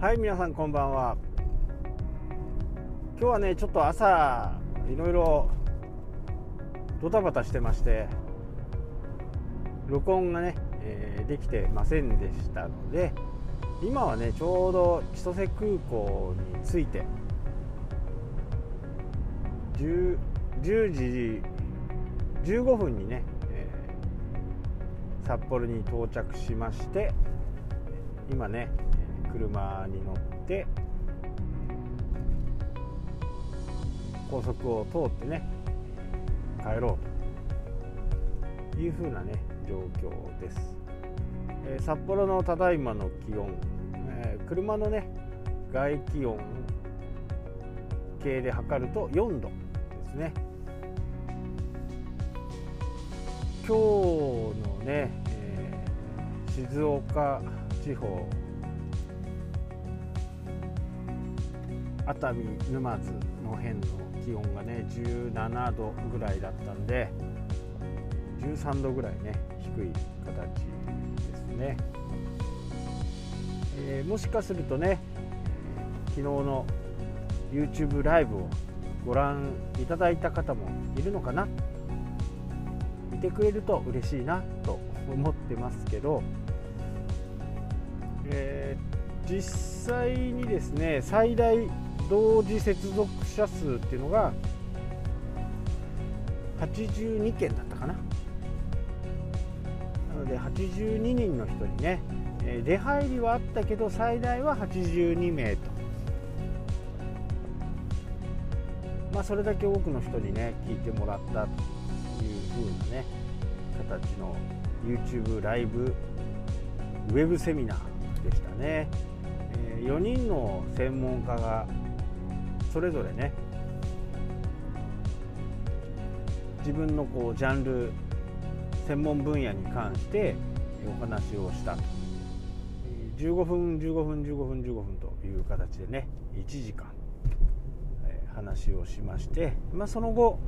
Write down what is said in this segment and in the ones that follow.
はい皆さんこんばんは。今日はねちょっと朝いろいろドタバタしてまして録音がね、えー、できてませんでしたので今はねちょうど千歳空港に着いて 10, 10時15分にね、えー、札幌に到着しまして今ね車に乗って高速を通ってね帰ろうというふうなね状況です、えー、札幌のただいまの気温、えー、車のね外気温計で測ると4度ですね。今日のね、えー、静岡地方熱海沼津の辺の気温がね17度ぐらいだったんで13度ぐらいね低い形ですね、えー、もしかするとね昨日の YouTube ライブをご覧いただいた方もいるのかな？いてくれると嬉しいなと思ってますけど、えー、実際にですね最大同時接続者数っていうのが82件だったかな。なので82人の人にね出入りはあったけど最大は82名と。まあそれだけ多くの人にね聞いてもらったという風なね形の YouTube ライブウェブセミナーでしたね。4人の専門家がそれぞれね。自分のこうジャンル専門分野に関してお話をしたと。15分15分15分15分という形でね1時間話をしまして、まあ、その後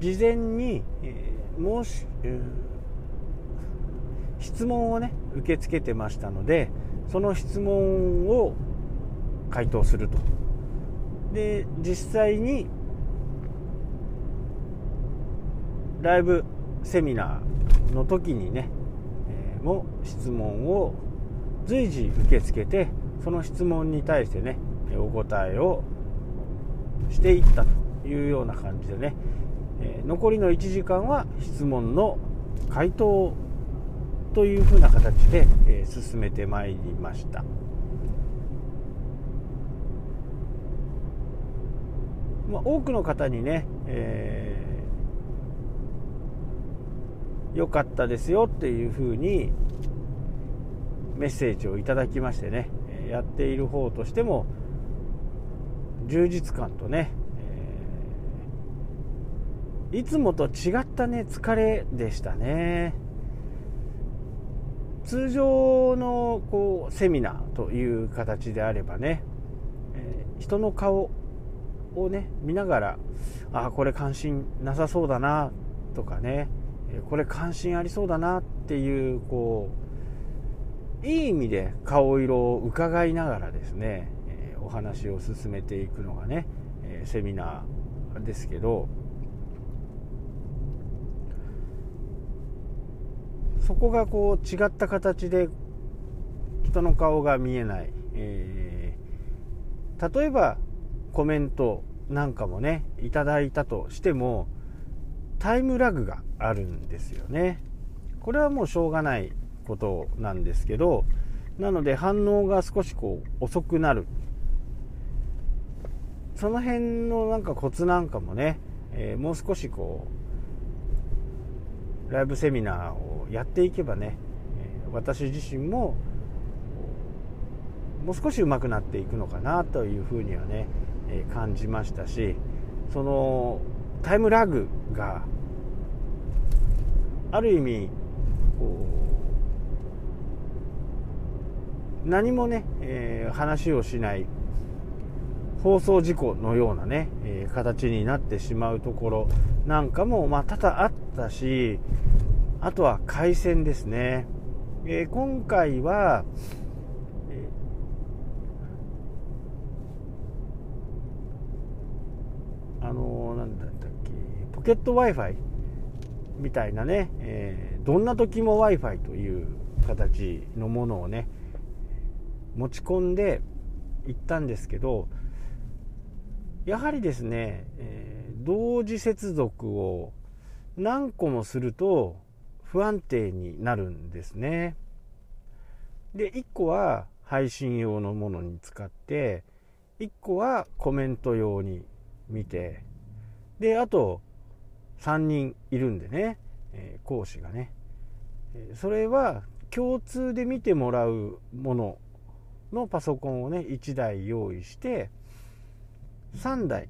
事前に、えー、申し、えー、質問をね受け付けてましたのでその質問を回答すると。で実際にライブセミナーの時にね、えー、も質問を随時受け付けてその質問に対してねお答えをしていったというような感じでね、えー、残りの1時間は質問の回答というふうな形で、えー、進めてまいりました。まあ、多くの方にね、えー、よかったですよっていうふうにメッセージをいただきましてねやっている方としても充実感とね、えー、いつもと違ったね疲れでしたね。通常のこうセミナーという形であればね、え、人の顔をね見ながらあこれ関心なさそうだなとかねこれ関心ありそうだなっていうこういい意味で顔色を伺いながらですねお話を進めていくのがねセミナーですけどそこがこう違った形で人の顔が見えない、えー、例えばコメントなんかもねいただいたとしてもタイムラグがあるんですよね。これはもうしょうがないことなんですけどなので反応が少しこう遅くなる。その辺のなんかコツなんかもね、えー、もう少しこうライブセミナーをやっていけばね、私自身ももう少し上手くなっていくのかなというふうにはね感じましたしそのタイムラグがある意味こう何もね、えー、話をしない放送事故のようなね、えー、形になってしまうところなんかも、まあ、多々あったしあとは回線ですね、えー、今回は、何だったっけ？ポケット w i f i みたいなね、えー、どんな時も w i f i という形のものをね持ち込んでいったんですけどやはりですね、えー、同時接続を何個もすると不安定になるんですね。で1個は配信用のものに使って1個はコメント用に見てであと3人いるんでね、えー、講師がね。それは共通で見てもらうもののパソコンをね1台用意して3台。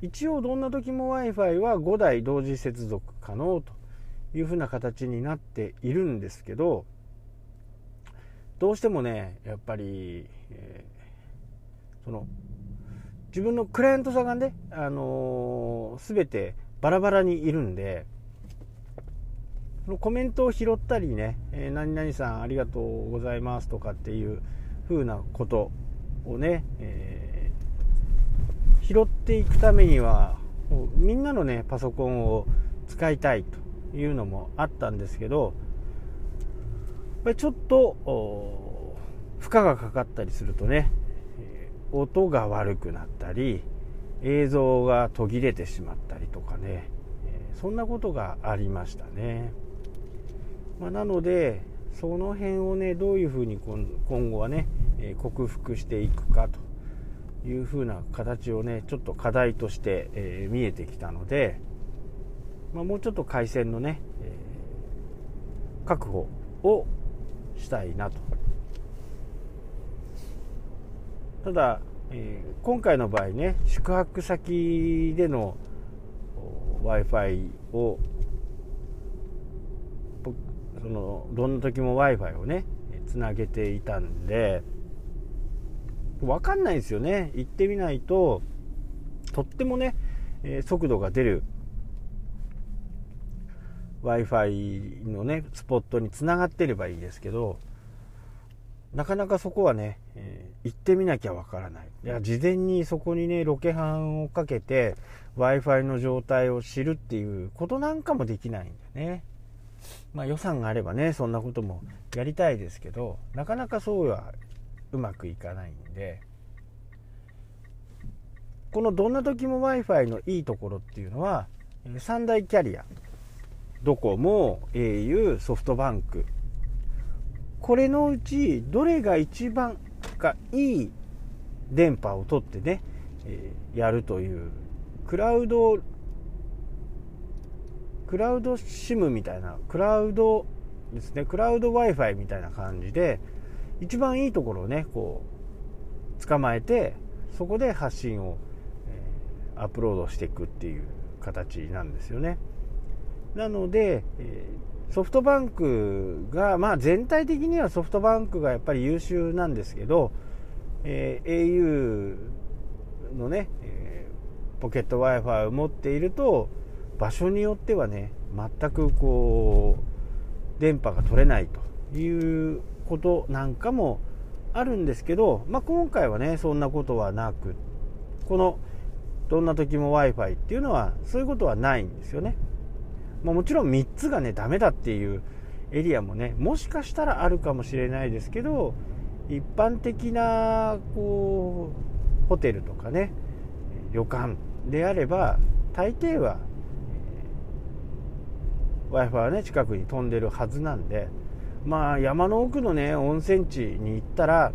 一応どんな時も w i f i は5台同時接続可能というふうな形になっているんですけどどうしてもねやっぱり、えー、その自分のクライアントさんがね、あのー、全てバラバラにいるんでのコメントを拾ったりね、えー、何々さんありがとうございますとかっていうふうなことをね、えー、拾っていくためにはみんなのねパソコンを使いたいというのもあったんですけどちょっと負荷がかかったりするとね音が悪くなったり映像が途切れてしまったりとかねそんなことがありましたね。まあ、なのでその辺をねどういうふうに今後はね克服していくかというふうな形をねちょっと課題として、え見えてきたので、まあ、もうちょっと回線のね、え確保をしたいなとただ、えー、今回の場合ね宿泊先での w i f i をそのどんな時も w i f i をねつなげていたんで分かんないですよね。行ってみないととってもね、え速度が出る w i f i のねスポットにつながってればいいですけどなかなかそこはね、えー、行ってみなきゃわからない。いや事前にそこにねロケハンをかけて w i f i の状態を知るっていうことなんかもできないんでね。まあ、予算があればねそんなこともやりたいですけどなかなかそうはうまくいかないんで。このどんな時も w i f i のいいところっていうのは3大キャリア。ドコモ au ソフトバンク。これのうちどれが一番かいい電波を取ってね、えやるというクラウドクラウド SIM みたいなクラウドですねクラウド w i f i みたいな感じで一番いいところをねこう捕まえてそこで発信を、えー、アップロードしていくっていう形なんですよね。なので、ソフトバンクがまあ全体的にはソフトバンクがやっぱり優秀なんですけど、えー、au のね、えポケット w i f i を持っていると場所によってはね全くこう電波が取れないということなんかもあるんですけど、まあ、今回はねそんなことはなくこのどんな時も w i f i っていうのはそういうことはないんですよね、まあ、もちろん3つがねダメだっていうエリアもねもしかしたらあるかもしれないですけど一般的なこうホテルとかね旅館であれば大抵は w i f i はね近くに飛んでるはずなんでまあ山の奥のね温泉地に行ったら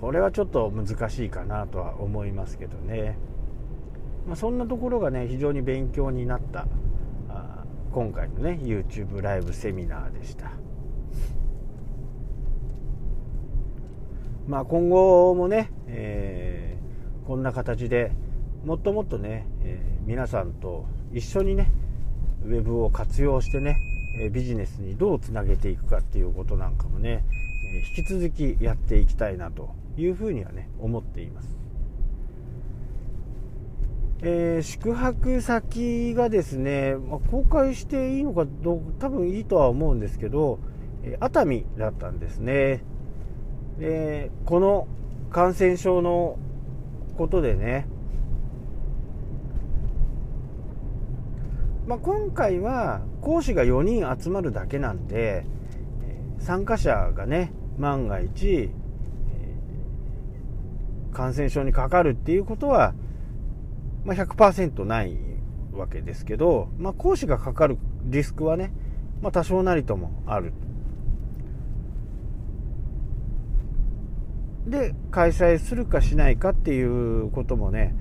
これはちょっと難しいかなとは思いますけどね、まあ、そんなところがね非常に勉強になった今回のね YouTube ライブセミナーでした。まあ今後もね、えー、こんな形でもっともっとね、えー、皆さんと一緒にねウェブを活用してねビジネスにどうつなげていくかっていうことなんかもね引き続きやっていきたいなというふうにはね思っています、えー、宿泊先がですね、まあ、公開していいのかどう多分いいとは思うんですけどえ熱海だったんですね。でこの感染症のことでね。まあ、今回は講師が4人集まるだけなんで参加者がね万が一感染症にかかるっていうことは、まあ、100%ないわけですけど、まあ、講師がかかるリスクはね、まあ、多少なりともあるで開催するかしないかっていうこともね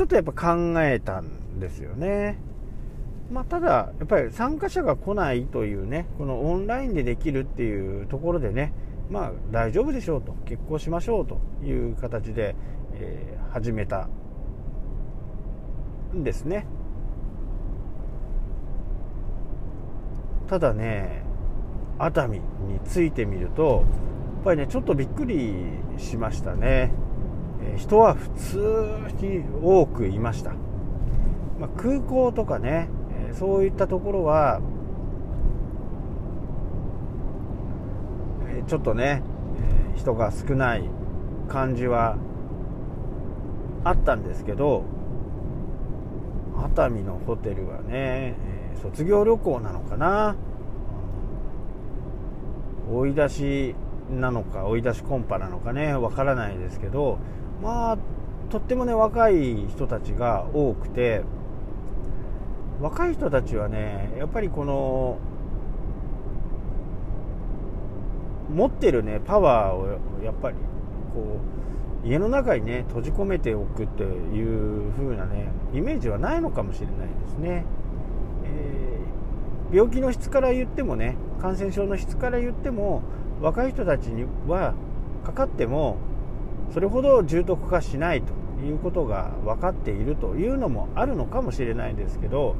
ちょっとやっぱ考えたんですよね。まあ、ただ、やっぱり参加者が来ないというね、このオンラインでできるっていうところでね、まあ、大丈夫でしょうと、結婚しましょうという形で、えー、始めたんですね。ただね、熱海についてみると、やっぱりね、ちょっとびっくりしましたね。えー、人は普通に多くいました。まあ、空港とかね、そういったところはちょっとねえ人が少ない感じはあったんですけど熱海のホテルはねえ卒業旅行なのかな。追い出しなのか追い出しコンパなのかねわからないですけどまあとってもね若い人たちが多くて若い人たちはねやっぱりこの持ってるねパワーをやっぱりこう家の中にね閉じ込めておくっていう風なねイメージはないのかもしれないですね、えー、病気の質から言ってもね感染症の質から言っても若い人たちにはかかってもそれほど重篤化しないということが分かっているというのもあるのかもしれないですけど、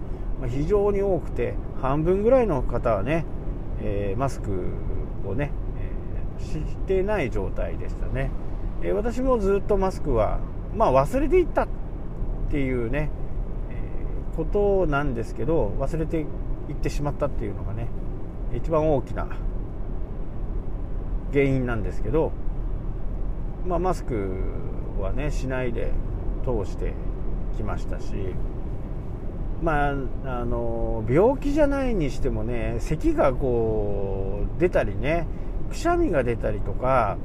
非常に多くて半分ぐらいの方はね、えー、マスクをね、えー、してない状態でしたね、え、私もずっとマスクは、まあ、忘れていったっていうね、えことなんですけど忘れていってしまったっていうのがね一番大きな原因なんですけど、まあ、マスクはねしないで通してきましたしまああの病気じゃないにしてもね咳がこう出たりねくしゃみが出たりとか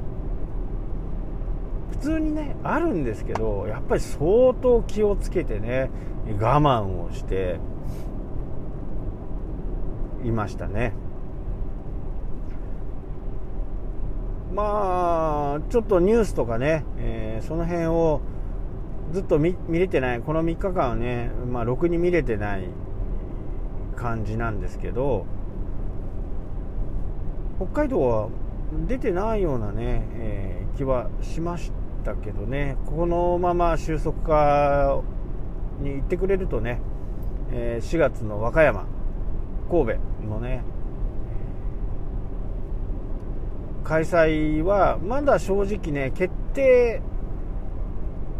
普通にねあるんですけどやっぱり相当気をつけてね我慢をしていましたね。まあちょっとニュースとかね、えー、その辺をずっと見れてないこの3日間はね、まあ、ろくに見れてない感じなんですけど北海道は出てないようなね、えー、気はしました。けどね。このまま収束化に行ってくれるとね、え、4月の和歌山神戸のね開催はまだ正直ね決定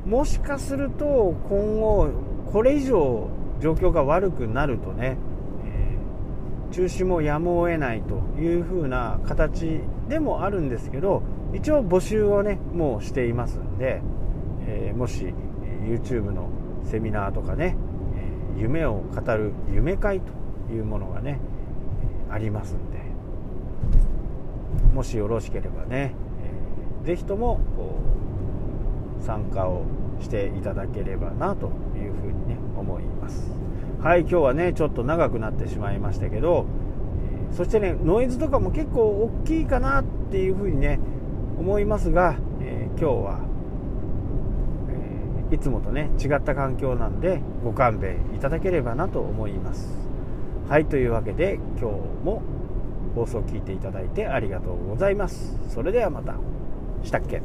もしかすると今後これ以上状況が悪くなるとね、中止もやむを得ないという風な形でもあるんですけど一応募集をねもうしていますんで、えー、もし YouTube のセミナーとかね夢を語る夢会というものがねありますんでもしよろしければね、えー、ぜひとも参加をしていただければなというふうにね思います。はい今日はねちょっと長くなってしまいましたけど、えー、そしてねノイズとかも結構大きいかなっていうふうにね思いますが、えー、今日は、えー、いつもとね違った環境なんでご勘弁いただければなと思います。はいというわけで今日も放送を聞いていただいてありがとうございます。それではまた。したっけ？